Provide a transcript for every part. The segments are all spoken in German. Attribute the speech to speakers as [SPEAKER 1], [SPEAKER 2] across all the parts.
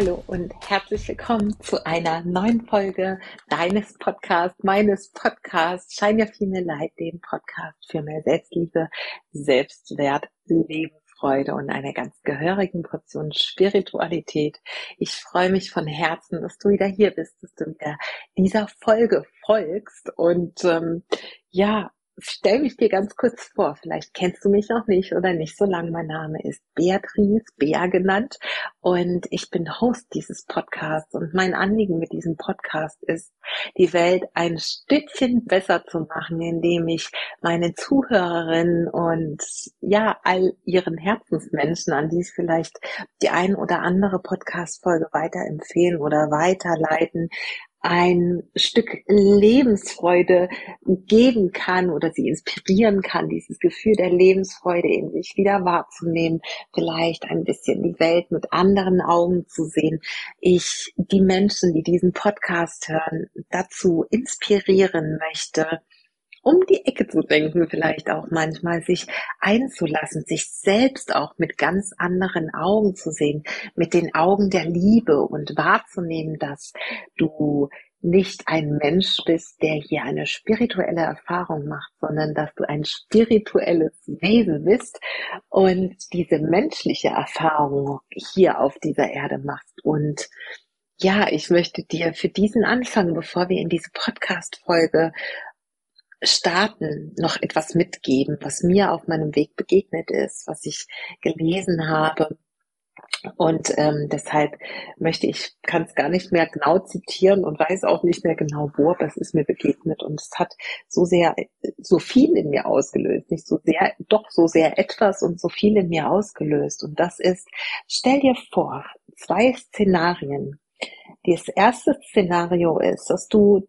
[SPEAKER 1] Hallo und herzlich willkommen zu einer neuen Folge deines Podcasts, meines Podcasts Shine Your Female Light, dem Podcast für mehr Selbstliebe, Selbstwert, Lebensfreude und einer ganz gehörigen Portion Spiritualität. Ich freue mich von Herzen, dass du wieder hier bist, dass du wieder dieser Folge folgst und ähm, ja, stell mich dir ganz kurz vor. Vielleicht kennst du mich noch nicht oder nicht so lange. Mein Name ist Beatrice, Bea genannt. Und ich bin Host dieses Podcasts. Und mein Anliegen mit diesem Podcast ist, die Welt ein Stückchen besser zu machen, indem ich meinen Zuhörerinnen und ja, all ihren Herzensmenschen, an die es vielleicht die ein oder andere Podcast-Folge weiterempfehlen oder weiterleiten, ein Stück Lebensfreude geben kann oder sie inspirieren kann, dieses Gefühl der Lebensfreude in sich wieder wahrzunehmen, vielleicht ein bisschen die Welt mit anderen Augen zu sehen. Ich die Menschen, die diesen Podcast hören, dazu inspirieren möchte, um die Ecke zu denken, vielleicht auch manchmal sich einzulassen, sich selbst auch mit ganz anderen Augen zu sehen, mit den Augen der Liebe und wahrzunehmen, dass du nicht ein Mensch bist, der hier eine spirituelle Erfahrung macht, sondern dass du ein spirituelles Wesen bist und diese menschliche Erfahrung hier auf dieser Erde machst. Und ja, ich möchte dir für diesen Anfang, bevor wir in diese Podcast-Folge starten, noch etwas mitgeben, was mir auf meinem Weg begegnet ist, was ich gelesen habe. Und ähm, deshalb möchte ich, kann es gar nicht mehr genau zitieren und weiß auch nicht mehr genau wo, aber es ist mir begegnet und es hat so sehr, so viel in mir ausgelöst, nicht so sehr, doch so sehr etwas und so viel in mir ausgelöst. Und das ist, stell dir vor, zwei Szenarien. Das erste Szenario ist, dass du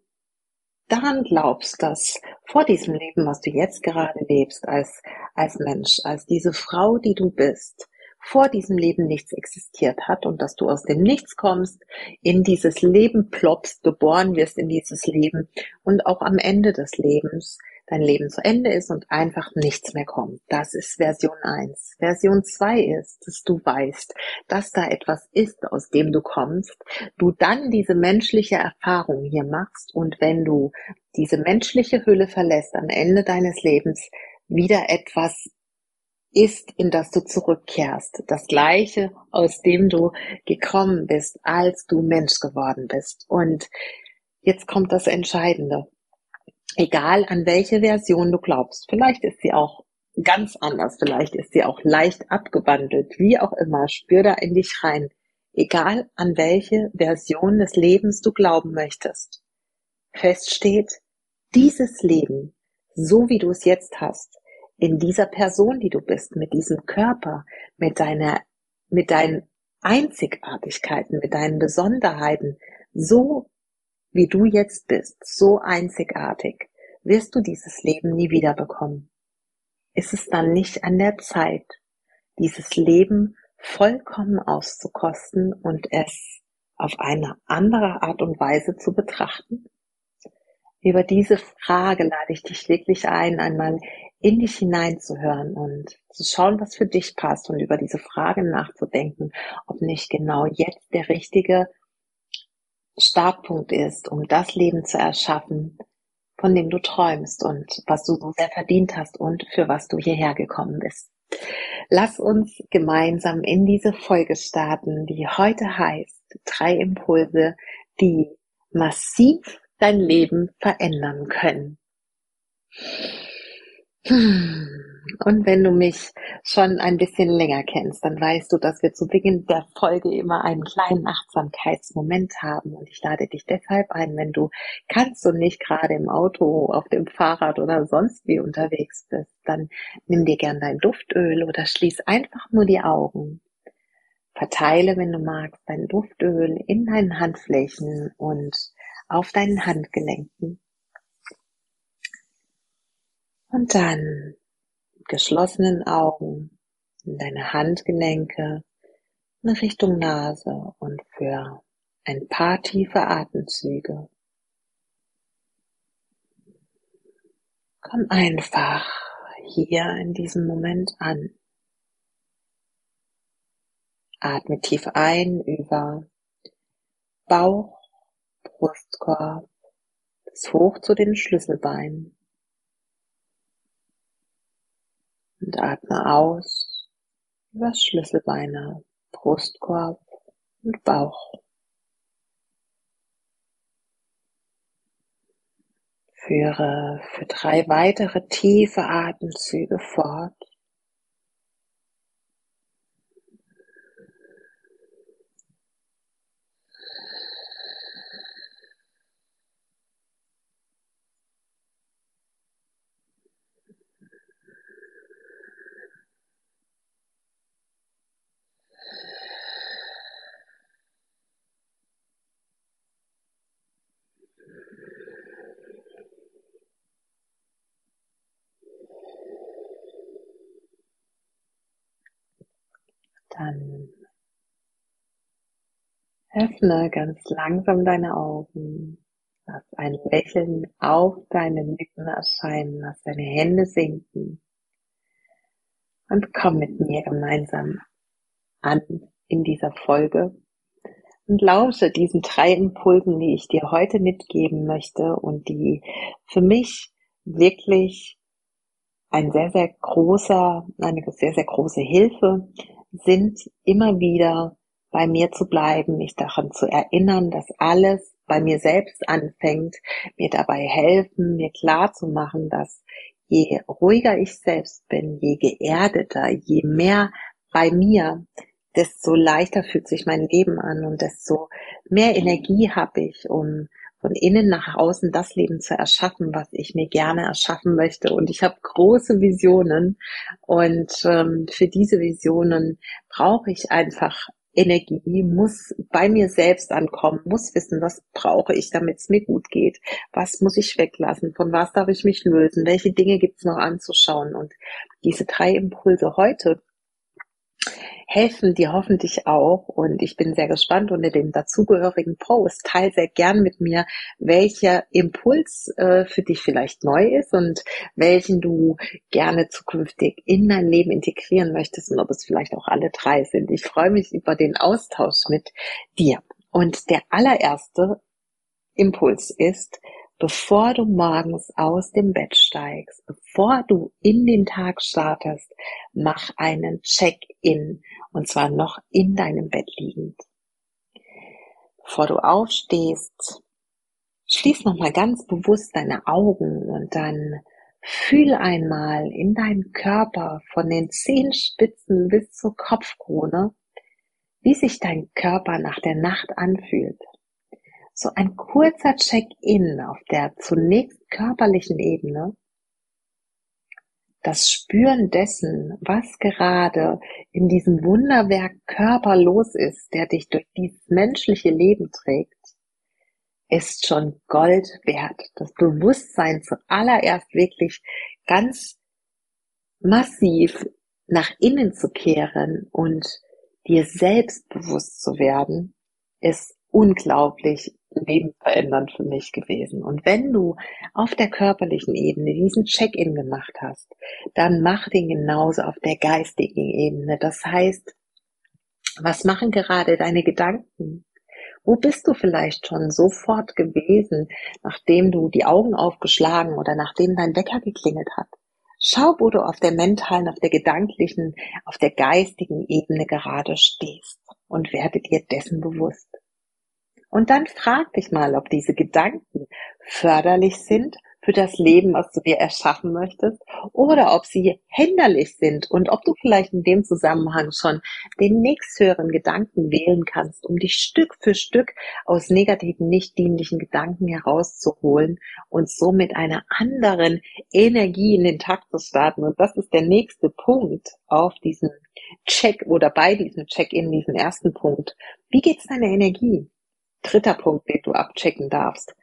[SPEAKER 1] daran glaubst, dass vor diesem Leben, was du jetzt gerade lebst, als, als Mensch, als diese Frau, die du bist, vor diesem Leben nichts existiert hat und dass du aus dem Nichts kommst, in dieses Leben ploppst, geboren wirst in dieses Leben und auch am Ende des Lebens dein Leben zu Ende ist und einfach nichts mehr kommt. Das ist Version 1. Version 2 ist, dass du weißt, dass da etwas ist, aus dem du kommst, du dann diese menschliche Erfahrung hier machst und wenn du diese menschliche Hülle verlässt am Ende deines Lebens, wieder etwas ist, in das du zurückkehrst. Das gleiche, aus dem du gekommen bist, als du Mensch geworden bist. Und jetzt kommt das Entscheidende egal an welche Version du glaubst. Vielleicht ist sie auch ganz anders, vielleicht ist sie auch leicht abgewandelt, wie auch immer, spür da in dich rein. Egal an welche Version des Lebens du glauben möchtest. Fest steht, dieses Leben, so wie du es jetzt hast, in dieser Person, die du bist, mit diesem Körper, mit deiner, mit deinen Einzigartigkeiten, mit deinen Besonderheiten, so wie du jetzt bist, so einzigartig, wirst du dieses Leben nie wieder bekommen. Ist es dann nicht an der Zeit, dieses Leben vollkommen auszukosten und es auf eine andere Art und Weise zu betrachten? Über diese Frage lade ich dich wirklich ein, einmal in dich hineinzuhören und zu schauen, was für dich passt und über diese Frage nachzudenken, ob nicht genau jetzt der richtige Startpunkt ist, um das Leben zu erschaffen, von dem du träumst und was du so sehr verdient hast und für was du hierher gekommen bist. Lass uns gemeinsam in diese Folge starten, die heute heißt drei Impulse, die massiv dein Leben verändern können. Und wenn du mich schon ein bisschen länger kennst, dann weißt du, dass wir zu Beginn der Folge immer einen kleinen Achtsamkeitsmoment haben. Und ich lade dich deshalb ein, wenn du kannst und nicht gerade im Auto, auf dem Fahrrad oder sonst wie unterwegs bist, dann nimm dir gern dein Duftöl oder schließ einfach nur die Augen. Verteile, wenn du magst, dein Duftöl in deinen Handflächen und auf deinen Handgelenken. Und dann geschlossenen Augen in deine Handgelenke in Richtung Nase und für ein paar tiefe Atemzüge. Komm einfach hier in diesem Moment an. Atme tief ein über Bauch, Brustkorb bis hoch zu den Schlüsselbeinen. Und atme aus über Schlüsselbeine, Brustkorb und Bauch. Führe für drei weitere tiefe Atemzüge fort. Dann öffne ganz langsam deine Augen. Lass ein Lächeln auf deinen Lippen erscheinen. Lass deine Hände sinken. Und komm mit mir gemeinsam an in dieser Folge und lausche diesen drei Impulsen, die ich dir heute mitgeben möchte und die für mich wirklich ein sehr, sehr großer, eine sehr, sehr große Hilfe sind, immer wieder bei mir zu bleiben, mich daran zu erinnern, dass alles bei mir selbst anfängt, mir dabei helfen, mir klar zu machen, dass je ruhiger ich selbst bin, je geerdeter, je mehr bei mir, desto leichter fühlt sich mein Leben an und desto mehr Energie habe ich, um von innen nach außen das Leben zu erschaffen, was ich mir gerne erschaffen möchte. Und ich habe große Visionen und ähm, für diese Visionen brauche ich einfach Energie, muss bei mir selbst ankommen, muss wissen, was brauche ich, damit es mir gut geht, was muss ich weglassen, von was darf ich mich lösen, welche Dinge gibt es noch anzuschauen. Und diese drei Impulse heute helfen dir hoffentlich auch. Und ich bin sehr gespannt unter dem dazugehörigen Post. Teil sehr gern mit mir, welcher Impuls äh, für dich vielleicht neu ist und welchen du gerne zukünftig in dein Leben integrieren möchtest und ob es vielleicht auch alle drei sind. Ich freue mich über den Austausch mit dir. Und der allererste Impuls ist, bevor du morgens aus dem Bett steigst, bevor du in den Tag startest, mach einen Check-in und zwar noch in deinem Bett liegend. Bevor du aufstehst, schließ nochmal ganz bewusst deine Augen und dann fühl einmal in deinen Körper von den Zehenspitzen bis zur Kopfkrone, wie sich dein Körper nach der Nacht anfühlt so ein kurzer Check-in auf der zunächst körperlichen Ebene, das Spüren dessen, was gerade in diesem Wunderwerk Körper los ist, der dich durch dieses menschliche Leben trägt, ist schon Gold wert. Das Bewusstsein zuallererst wirklich ganz massiv nach innen zu kehren und dir selbst bewusst zu werden, ist unglaublich lebensverändernd für mich gewesen. Und wenn du auf der körperlichen Ebene diesen Check-in gemacht hast, dann mach den genauso auf der geistigen Ebene. Das heißt, was machen gerade deine Gedanken? Wo bist du vielleicht schon sofort gewesen, nachdem du die Augen aufgeschlagen oder nachdem dein Wecker geklingelt hat? Schau, wo du auf der mentalen, auf der gedanklichen, auf der geistigen Ebene gerade stehst und werde dir dessen bewusst. Und dann frag dich mal, ob diese Gedanken förderlich sind für das Leben, was du dir erschaffen möchtest, oder ob sie hinderlich sind und ob du vielleicht in dem Zusammenhang schon den nächsthöheren Gedanken wählen kannst, um dich Stück für Stück aus negativen, nicht dienlichen Gedanken herauszuholen und so mit einer anderen Energie in den Tag zu starten. Und das ist der nächste Punkt auf diesem Check oder bei diesem Check-in, diesem ersten Punkt. Wie geht's deiner Energie? Dritter Punkt, den du abchecken darfst.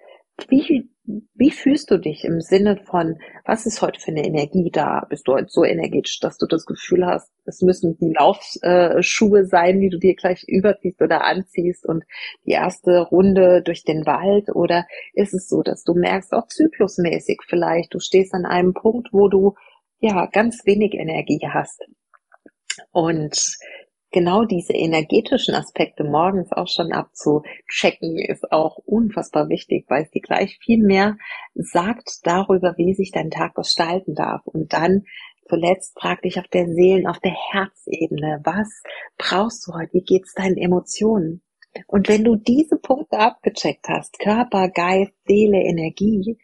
[SPEAKER 1] Wie, wie fühlst du dich im Sinne von, was ist heute für eine Energie da? Bist du heute so energetisch, dass du das Gefühl hast, es müssen die Laufschuhe sein, die du dir gleich überziehst oder anziehst und die erste Runde durch den Wald? Oder ist es so, dass du merkst, auch zyklusmäßig vielleicht, du stehst an einem Punkt, wo du ja ganz wenig Energie hast? Und genau diese energetischen Aspekte morgens auch schon abzuchecken, ist auch unfassbar wichtig, weil es dir gleich viel mehr sagt darüber, wie sich dein Tag gestalten darf. Und dann zuletzt frag dich auf der Seelen, auf der Herzebene, was brauchst du heute? Wie geht's deinen Emotionen? Und wenn du diese Punkte abgecheckt hast, Körper, Geist, Seele, Energie,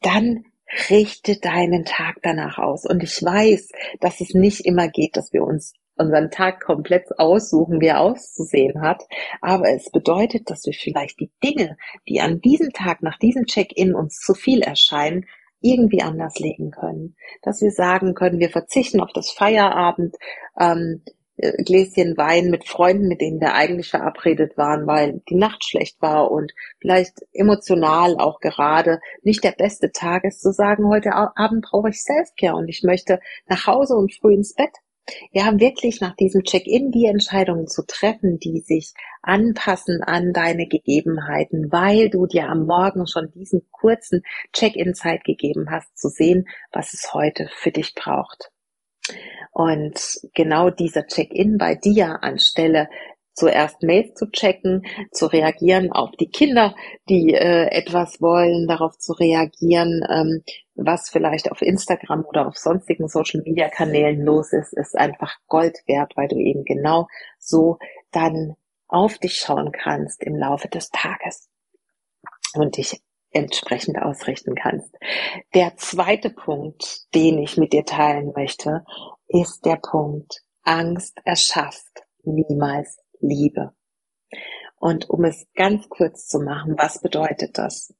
[SPEAKER 1] dann richte deinen Tag danach aus. Und ich weiß, dass es nicht immer geht, dass wir uns unseren Tag komplett aussuchen, wie er auszusehen hat. Aber es bedeutet, dass wir vielleicht die Dinge, die an diesem Tag nach diesem Check-in uns zu viel erscheinen, irgendwie anders legen können. Dass wir sagen können, wir verzichten auf das Feierabend, ähm, äh, Gläschen Wein mit Freunden, mit denen wir eigentlich verabredet waren, weil die Nacht schlecht war und vielleicht emotional auch gerade nicht der beste Tag ist, zu sagen, heute Abend brauche ich Selfcare und ich möchte nach Hause und früh ins Bett. Ja, wirklich nach diesem Check-in die Entscheidungen zu treffen, die sich anpassen an deine Gegebenheiten, weil du dir am Morgen schon diesen kurzen Check-in-Zeit gegeben hast, zu sehen, was es heute für dich braucht. Und genau dieser Check-in bei dir anstelle zuerst Mails zu checken, zu reagieren auf die Kinder, die äh, etwas wollen, darauf zu reagieren, ähm, was vielleicht auf Instagram oder auf sonstigen Social-Media-Kanälen los ist, ist einfach Gold wert, weil du eben genau so dann auf dich schauen kannst im Laufe des Tages und dich entsprechend ausrichten kannst. Der zweite Punkt, den ich mit dir teilen möchte, ist der Punkt, Angst erschafft niemals Liebe. Und um es ganz kurz zu machen, was bedeutet das?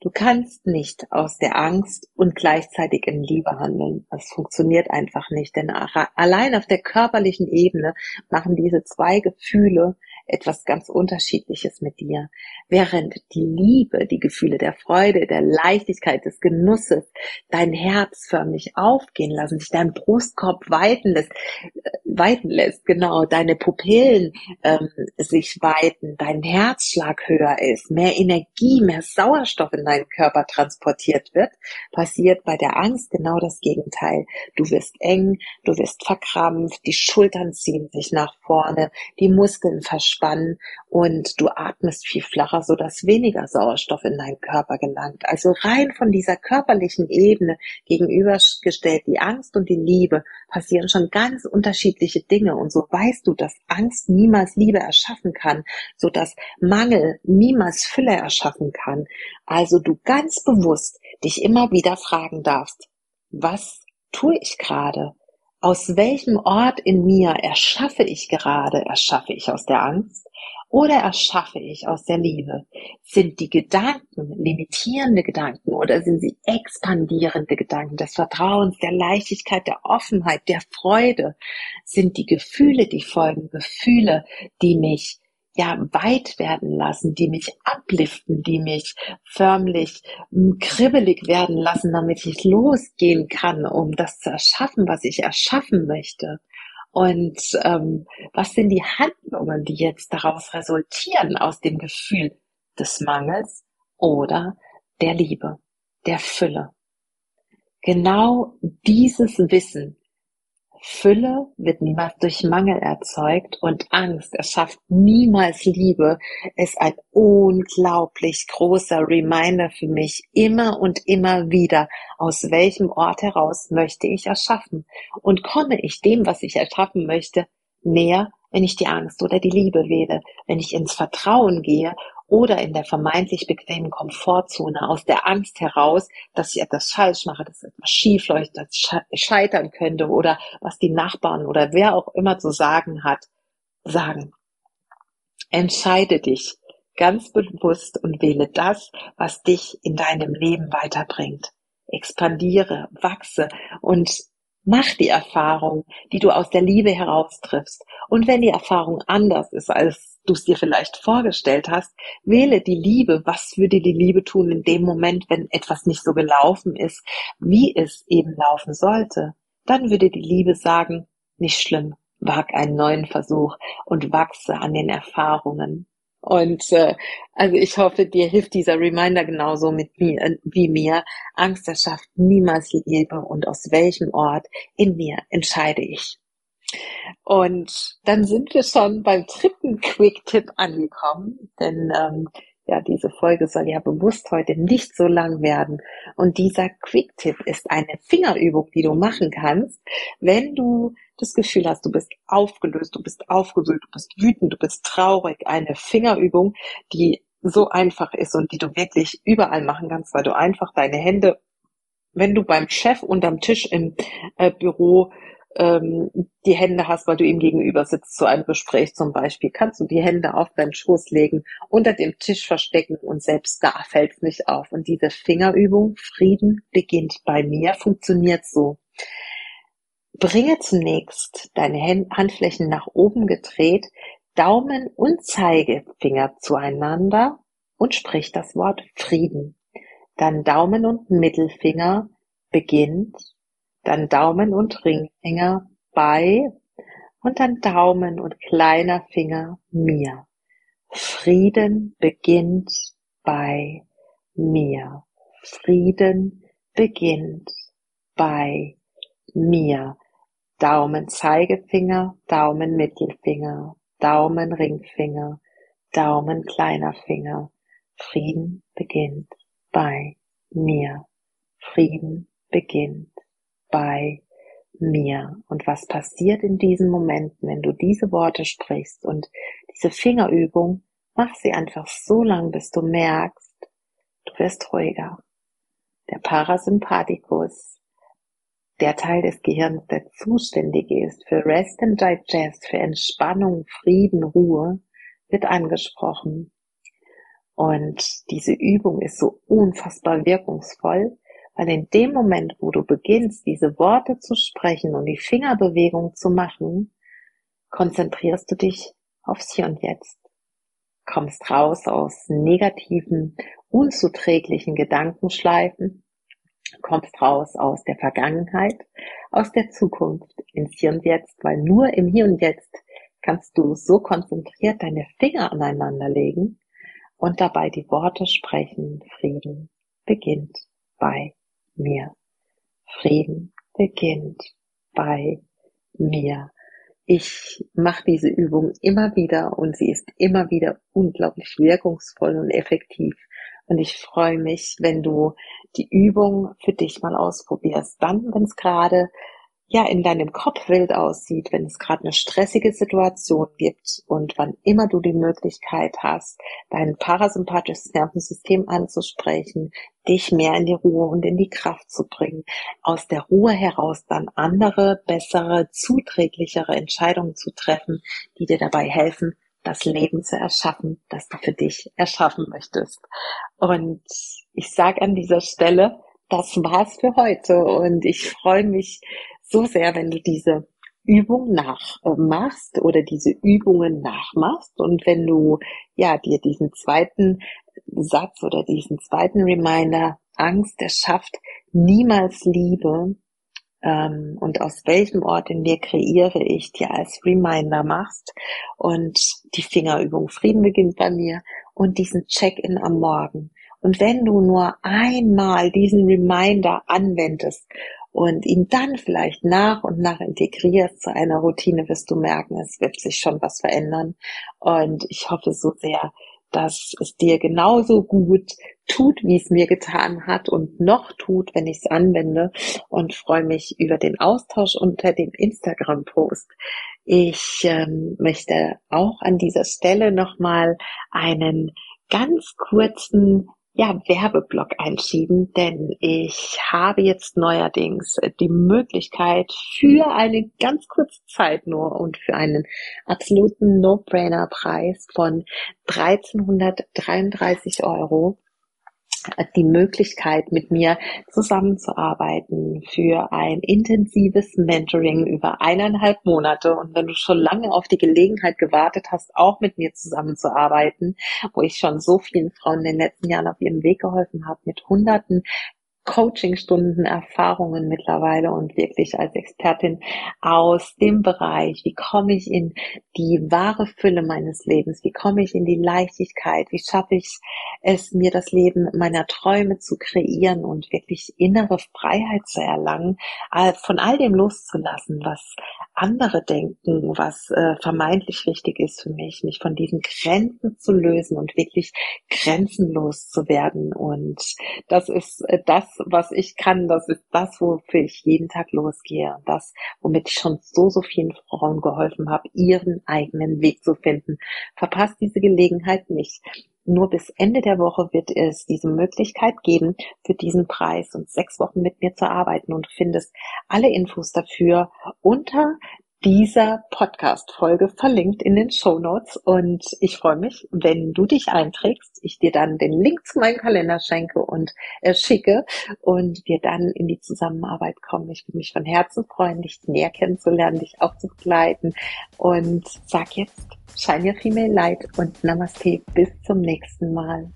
[SPEAKER 1] Du kannst nicht aus der Angst und gleichzeitig in Liebe handeln. Das funktioniert einfach nicht, denn allein auf der körperlichen Ebene machen diese zwei Gefühle etwas ganz Unterschiedliches mit dir. Während die Liebe, die Gefühle der Freude, der Leichtigkeit, des Genusses dein Herz förmlich aufgehen lassen, dich dein Brustkorb weiten lässt, äh, weiten lässt, genau, deine Pupillen ähm, sich weiten, dein Herzschlag höher ist, mehr Energie, mehr Sauerstoff in deinen Körper transportiert wird, passiert bei der Angst genau das Gegenteil. Du wirst eng, du wirst verkrampft, die Schultern ziehen sich nach vorne, die Muskeln verschwinden entspannen und du atmest viel flacher, so dass weniger Sauerstoff in deinen Körper gelangt. Also rein von dieser körperlichen Ebene gegenübergestellt die Angst und die Liebe passieren schon ganz unterschiedliche Dinge und so weißt du, dass Angst niemals Liebe erschaffen kann, so dass Mangel niemals Fülle erschaffen kann. Also du ganz bewusst dich immer wieder fragen darfst, was tue ich gerade? Aus welchem Ort in mir erschaffe ich gerade? Erschaffe ich aus der Angst oder erschaffe ich aus der Liebe? Sind die Gedanken limitierende Gedanken oder sind sie expandierende Gedanken des Vertrauens, der Leichtigkeit, der Offenheit, der Freude? Sind die Gefühle, die folgen, Gefühle, die mich ja weit werden lassen, die mich abliften, die mich förmlich hm, kribbelig werden lassen, damit ich losgehen kann, um das zu erschaffen, was ich erschaffen möchte. Und ähm, was sind die Handlungen, die jetzt daraus resultieren aus dem Gefühl des Mangels oder der Liebe, der Fülle? Genau dieses Wissen Fülle wird niemals durch Mangel erzeugt und Angst erschafft niemals Liebe, ist ein unglaublich großer Reminder für mich immer und immer wieder, aus welchem Ort heraus möchte ich erschaffen? Und komme ich dem, was ich erschaffen möchte, näher, wenn ich die Angst oder die Liebe wähle, wenn ich ins Vertrauen gehe oder in der vermeintlich bequemen Komfortzone aus der Angst heraus, dass ich etwas falsch mache, dass etwas schief läuft, dass ich scheitern könnte oder was die Nachbarn oder wer auch immer zu sagen hat, sagen. Entscheide dich ganz bewusst und wähle das, was dich in deinem Leben weiterbringt. Expandiere, wachse und Mach die Erfahrung, die du aus der Liebe heraus triffst. Und wenn die Erfahrung anders ist, als du es dir vielleicht vorgestellt hast, wähle die Liebe. Was würde die Liebe tun in dem Moment, wenn etwas nicht so gelaufen ist, wie es eben laufen sollte? Dann würde die Liebe sagen, nicht schlimm, wag einen neuen Versuch und wachse an den Erfahrungen. Und äh, also ich hoffe, dir hilft dieser Reminder genauso mit mir äh, wie mir. Angst erschafft niemals Liebe und aus welchem Ort in mir entscheide ich Und dann sind wir schon beim dritten Quick-Tipp angekommen, denn ähm, ja, diese Folge soll ja bewusst heute nicht so lang werden. Und dieser Quick-Tipp ist eine Fingerübung, die du machen kannst, wenn du das Gefühl hast, du bist aufgelöst, du bist aufgewühlt, du bist wütend, du bist traurig. Eine Fingerübung, die so einfach ist und die du wirklich überall machen kannst, weil du einfach deine Hände, wenn du beim Chef unterm Tisch im äh, Büro ähm, die Hände hast, weil du ihm gegenüber sitzt zu einem Gespräch zum Beispiel, kannst du die Hände auf deinen Schoß legen, unter dem Tisch verstecken und selbst da fällt es nicht auf. Und diese Fingerübung, Frieden beginnt bei mir, funktioniert so. Bringe zunächst deine Handflächen nach oben gedreht, Daumen und Zeigefinger zueinander und sprich das Wort Frieden. Dann Daumen und Mittelfinger beginnt dann Daumen und Ringfinger bei und dann Daumen und kleiner Finger mir. Frieden beginnt bei mir. Frieden beginnt bei mir. Daumen Zeigefinger, Daumen Mittelfinger, Daumen Ringfinger, Daumen kleiner Finger. Frieden beginnt bei mir. Frieden beginnt bei mir. Und was passiert in diesen Momenten, wenn du diese Worte sprichst und diese Fingerübung, mach sie einfach so lang, bis du merkst, du wirst ruhiger. Der Parasympathikus, der Teil des Gehirns, der zuständig ist für Rest and Digest, für Entspannung, Frieden, Ruhe, wird angesprochen. Und diese Übung ist so unfassbar wirkungsvoll, weil in dem Moment, wo du beginnst, diese Worte zu sprechen und die Fingerbewegung zu machen, konzentrierst du dich aufs Hier und Jetzt. Kommst raus aus negativen, unzuträglichen Gedankenschleifen, kommst raus aus der Vergangenheit, aus der Zukunft ins Hier und Jetzt, weil nur im Hier und Jetzt kannst du so konzentriert deine Finger aneinander legen und dabei die Worte sprechen, Frieden beginnt bei mir. Frieden beginnt bei mir. Ich mache diese Übung immer wieder und sie ist immer wieder unglaublich wirkungsvoll und effektiv. Und ich freue mich, wenn du die Übung für dich mal ausprobierst. Dann, wenn es gerade ja in deinem Kopf wild aussieht, wenn es gerade eine stressige Situation gibt und wann immer du die Möglichkeit hast, dein parasympathisches Nervensystem anzusprechen, dich mehr in die Ruhe und in die Kraft zu bringen, aus der Ruhe heraus dann andere, bessere, zuträglichere Entscheidungen zu treffen, die dir dabei helfen, das Leben zu erschaffen, das du für dich erschaffen möchtest. Und ich sage an dieser Stelle, das war's für heute und ich freue mich so sehr, wenn du diese Übung nachmachst oder diese Übungen nachmachst und wenn du ja dir diesen zweiten Satz oder diesen zweiten Reminder Angst erschafft niemals Liebe ähm, und aus welchem Ort in mir kreiere ich dir als Reminder machst und die Fingerübung Frieden beginnt bei mir und diesen Check-in am Morgen. Und wenn du nur einmal diesen Reminder anwendest und ihn dann vielleicht nach und nach integrierst zu einer Routine, wirst du merken, es wird sich schon was verändern. Und ich hoffe so sehr, dass es dir genauso gut tut, wie es mir getan hat und noch tut, wenn ich es anwende und freue mich über den Austausch unter dem Instagram-Post. Ich ähm, möchte auch an dieser Stelle nochmal einen ganz kurzen ja, Werbeblock einschieben, denn ich habe jetzt neuerdings die Möglichkeit für eine ganz kurze Zeit nur und für einen absoluten No-Brainer-Preis von 1333 Euro die Möglichkeit, mit mir zusammenzuarbeiten für ein intensives Mentoring über eineinhalb Monate. Und wenn du schon lange auf die Gelegenheit gewartet hast, auch mit mir zusammenzuarbeiten, wo ich schon so vielen Frauen in den letzten Jahren auf ihrem Weg geholfen habe, mit hunderten Coachingstunden, Erfahrungen mittlerweile und wirklich als Expertin aus dem Bereich, wie komme ich in die wahre Fülle meines Lebens, wie komme ich in die Leichtigkeit, wie schaffe ich es, mir das Leben meiner Träume zu kreieren und wirklich innere Freiheit zu erlangen, von all dem loszulassen, was andere denken, was äh, vermeintlich wichtig ist für mich, mich von diesen Grenzen zu lösen und wirklich grenzenlos zu werden. Und das ist äh, das, was ich kann. Das ist das, wofür ich jeden Tag losgehe. Das, womit ich schon so, so vielen Frauen geholfen habe, ihren eigenen Weg zu finden. Verpasst diese Gelegenheit nicht. Nur bis Ende der Woche wird es diese Möglichkeit geben, für diesen Preis und sechs Wochen mit mir zu arbeiten und findest alle Infos dafür unter dieser Podcast-Folge verlinkt in den Show Notes und ich freue mich, wenn du dich einträgst, ich dir dann den Link zu meinem Kalender schenke und äh, schicke und wir dann in die Zusammenarbeit kommen. Ich würde mich von Herzen freuen, dich näher kennenzulernen, dich auch zu begleiten und sag jetzt Shine Your Female Light und Namaste. Bis zum nächsten Mal.